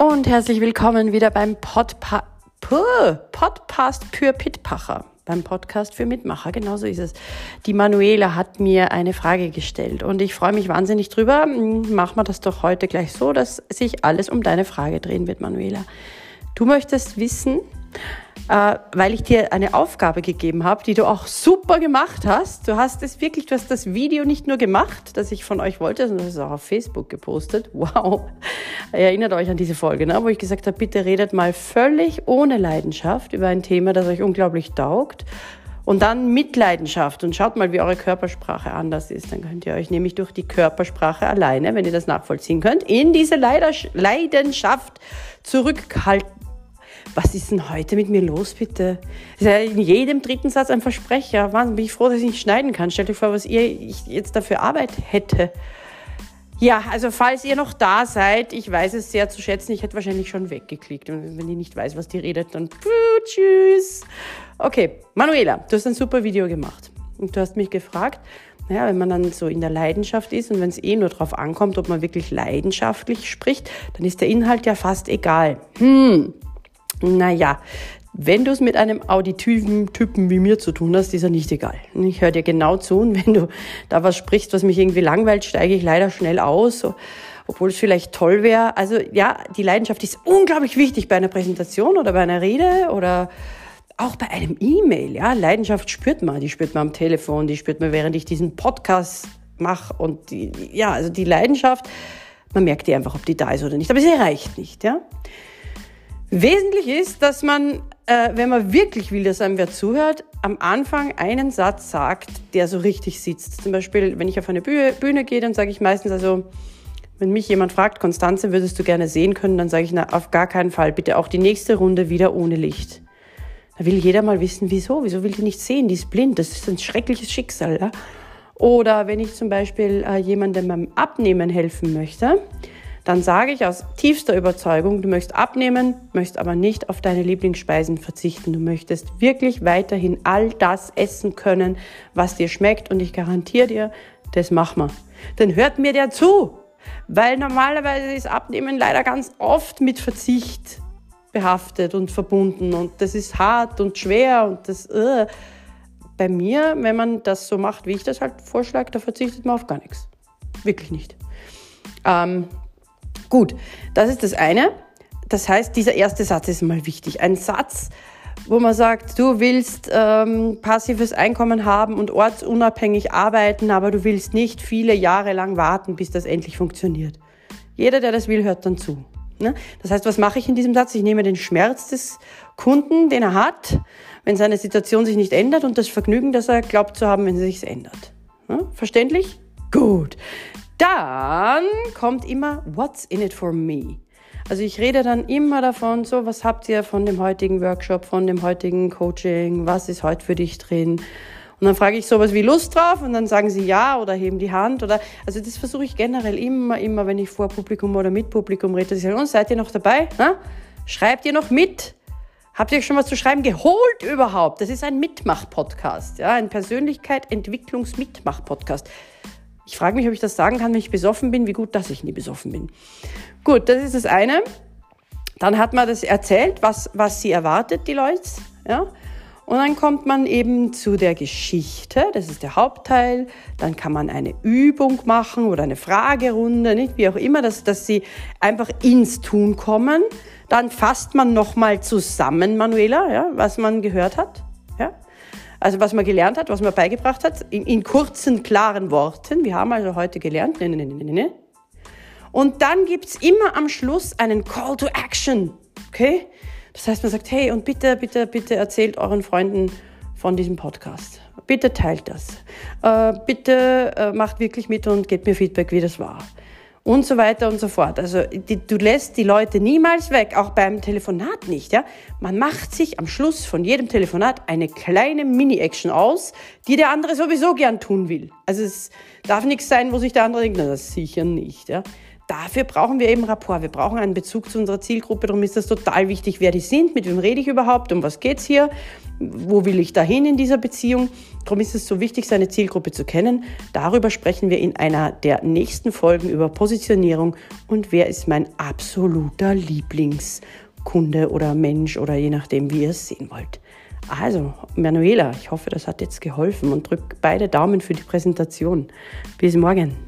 Und herzlich willkommen wieder beim Podpa Puh, Podcast für Pitpacher, beim Podcast für Mitmacher. Genauso ist es. Die Manuela hat mir eine Frage gestellt und ich freue mich wahnsinnig drüber. Machen wir das doch heute gleich so, dass sich alles um deine Frage drehen wird, Manuela. Du möchtest wissen, äh, weil ich dir eine Aufgabe gegeben habe, die du auch super gemacht hast. Du hast es wirklich, du hast das Video nicht nur gemacht, das ich von euch wollte, sondern es ist auch auf Facebook gepostet. Wow. Erinnert euch an diese Folge, ne? wo ich gesagt habe, bitte redet mal völlig ohne Leidenschaft über ein Thema, das euch unglaublich taugt. Und dann mit Leidenschaft und schaut mal, wie eure Körpersprache anders ist. Dann könnt ihr euch nämlich durch die Körpersprache alleine, wenn ihr das nachvollziehen könnt, in diese Leidenschaft zurückhalten was ist denn heute mit mir los, bitte? Das ist ja in jedem dritten Satz ein Versprecher. Wahnsinn, bin ich froh, dass ich nicht schneiden kann. Stellt euch vor, was ihr ich jetzt dafür Arbeit hätte. Ja, also falls ihr noch da seid, ich weiß es sehr zu schätzen. Ich hätte wahrscheinlich schon weggeklickt. Und wenn die nicht weiß, was die redet, dann tschüss. Okay, Manuela, du hast ein super Video gemacht. Und du hast mich gefragt, naja, wenn man dann so in der Leidenschaft ist und wenn es eh nur darauf ankommt, ob man wirklich leidenschaftlich spricht, dann ist der Inhalt ja fast egal. Hm, naja, wenn du es mit einem auditiven Typen wie mir zu tun hast, ist er nicht egal. Ich höre dir genau zu und wenn du da was sprichst, was mich irgendwie langweilt, steige ich leider schnell aus, obwohl es vielleicht toll wäre. Also ja, die Leidenschaft ist unglaublich wichtig bei einer Präsentation oder bei einer Rede oder auch bei einem E-Mail. Ja, Leidenschaft spürt man, die spürt man am Telefon, die spürt man, während ich diesen Podcast mache und die, ja, also die Leidenschaft, man merkt die einfach, ob die da ist oder nicht, aber sie reicht nicht, ja. Wesentlich ist, dass man, äh, wenn man wirklich will, dass einem wer zuhört, am Anfang einen Satz sagt, der so richtig sitzt. Zum Beispiel, wenn ich auf eine Bühne, Bühne gehe, dann sage ich meistens also, wenn mich jemand fragt, Konstanze, würdest du gerne sehen können, dann sage ich, na, auf gar keinen Fall, bitte auch die nächste Runde wieder ohne Licht. Da will jeder mal wissen, wieso, wieso will die nicht sehen, die ist blind, das ist ein schreckliches Schicksal. Ja? Oder wenn ich zum Beispiel äh, jemandem beim Abnehmen helfen möchte, dann sage ich aus tiefster Überzeugung, du möchtest abnehmen, möchtest aber nicht auf deine Lieblingsspeisen verzichten. Du möchtest wirklich weiterhin all das essen können, was dir schmeckt und ich garantiere dir, das machen wir. Dann hört mir der zu, weil normalerweise ist Abnehmen leider ganz oft mit Verzicht behaftet und verbunden und das ist hart und schwer und das uh. bei mir, wenn man das so macht, wie ich das halt vorschlage, da verzichtet man auf gar nichts. Wirklich nicht. Ähm, Gut, das ist das eine. Das heißt, dieser erste Satz ist mal wichtig. Ein Satz, wo man sagt, du willst ähm, passives Einkommen haben und ortsunabhängig arbeiten, aber du willst nicht viele Jahre lang warten, bis das endlich funktioniert. Jeder, der das will, hört dann zu. Ne? Das heißt, was mache ich in diesem Satz? Ich nehme den Schmerz des Kunden, den er hat, wenn seine Situation sich nicht ändert und das Vergnügen, das er glaubt zu haben, wenn sie sich ändert. Ne? Verständlich? Gut. Dann kommt immer What's in it for me? Also ich rede dann immer davon, so was habt ihr von dem heutigen Workshop, von dem heutigen Coaching, was ist heute für dich drin? Und dann frage ich sowas wie Lust drauf und dann sagen sie ja oder heben die Hand oder also das versuche ich generell immer, immer, wenn ich vor Publikum oder mit Publikum rede, dass ich sage, und seid ihr noch dabei? Ha? Schreibt ihr noch mit? Habt ihr schon was zu schreiben geholt überhaupt? Das ist ein Mitmach-Podcast, ja, ein Persönlichkeit-Entwicklungs-Mitmach-Podcast. Ich frage mich, ob ich das sagen kann, wenn ich besoffen bin, wie gut, dass ich nie besoffen bin. Gut, das ist das eine. Dann hat man das erzählt, was, was sie erwartet, die Leute. Ja? Und dann kommt man eben zu der Geschichte, das ist der Hauptteil. Dann kann man eine Übung machen oder eine Fragerunde, nicht? wie auch immer, dass, dass sie einfach ins Tun kommen. Dann fasst man nochmal zusammen, Manuela, ja, was man gehört hat. Ja? Also was man gelernt hat, was man beigebracht hat, in, in kurzen, klaren Worten. Wir haben also heute gelernt. Ne, ne, ne, ne, ne. Und dann gibt's immer am Schluss einen Call to Action. Okay? Das heißt, man sagt, hey, und bitte, bitte, bitte erzählt euren Freunden von diesem Podcast. Bitte teilt das. Äh, bitte äh, macht wirklich mit und gebt mir Feedback, wie das war und so weiter und so fort. Also die, du lässt die Leute niemals weg, auch beim Telefonat nicht. Ja? Man macht sich am Schluss von jedem Telefonat eine kleine Mini-Action aus, die der andere sowieso gern tun will. Also es darf nichts sein, wo sich der andere denkt, na das sicher nicht. Ja? Dafür brauchen wir eben Rapport. Wir brauchen einen Bezug zu unserer Zielgruppe. Darum ist das total wichtig, wer die sind, mit wem rede ich überhaupt, um was geht's hier, wo will ich dahin in dieser Beziehung. Darum ist es so wichtig, seine Zielgruppe zu kennen. Darüber sprechen wir in einer der nächsten Folgen über Positionierung und wer ist mein absoluter Lieblingskunde oder Mensch oder je nachdem, wie ihr es sehen wollt. Also, Manuela, ich hoffe, das hat jetzt geholfen und drück beide Daumen für die Präsentation. Bis morgen.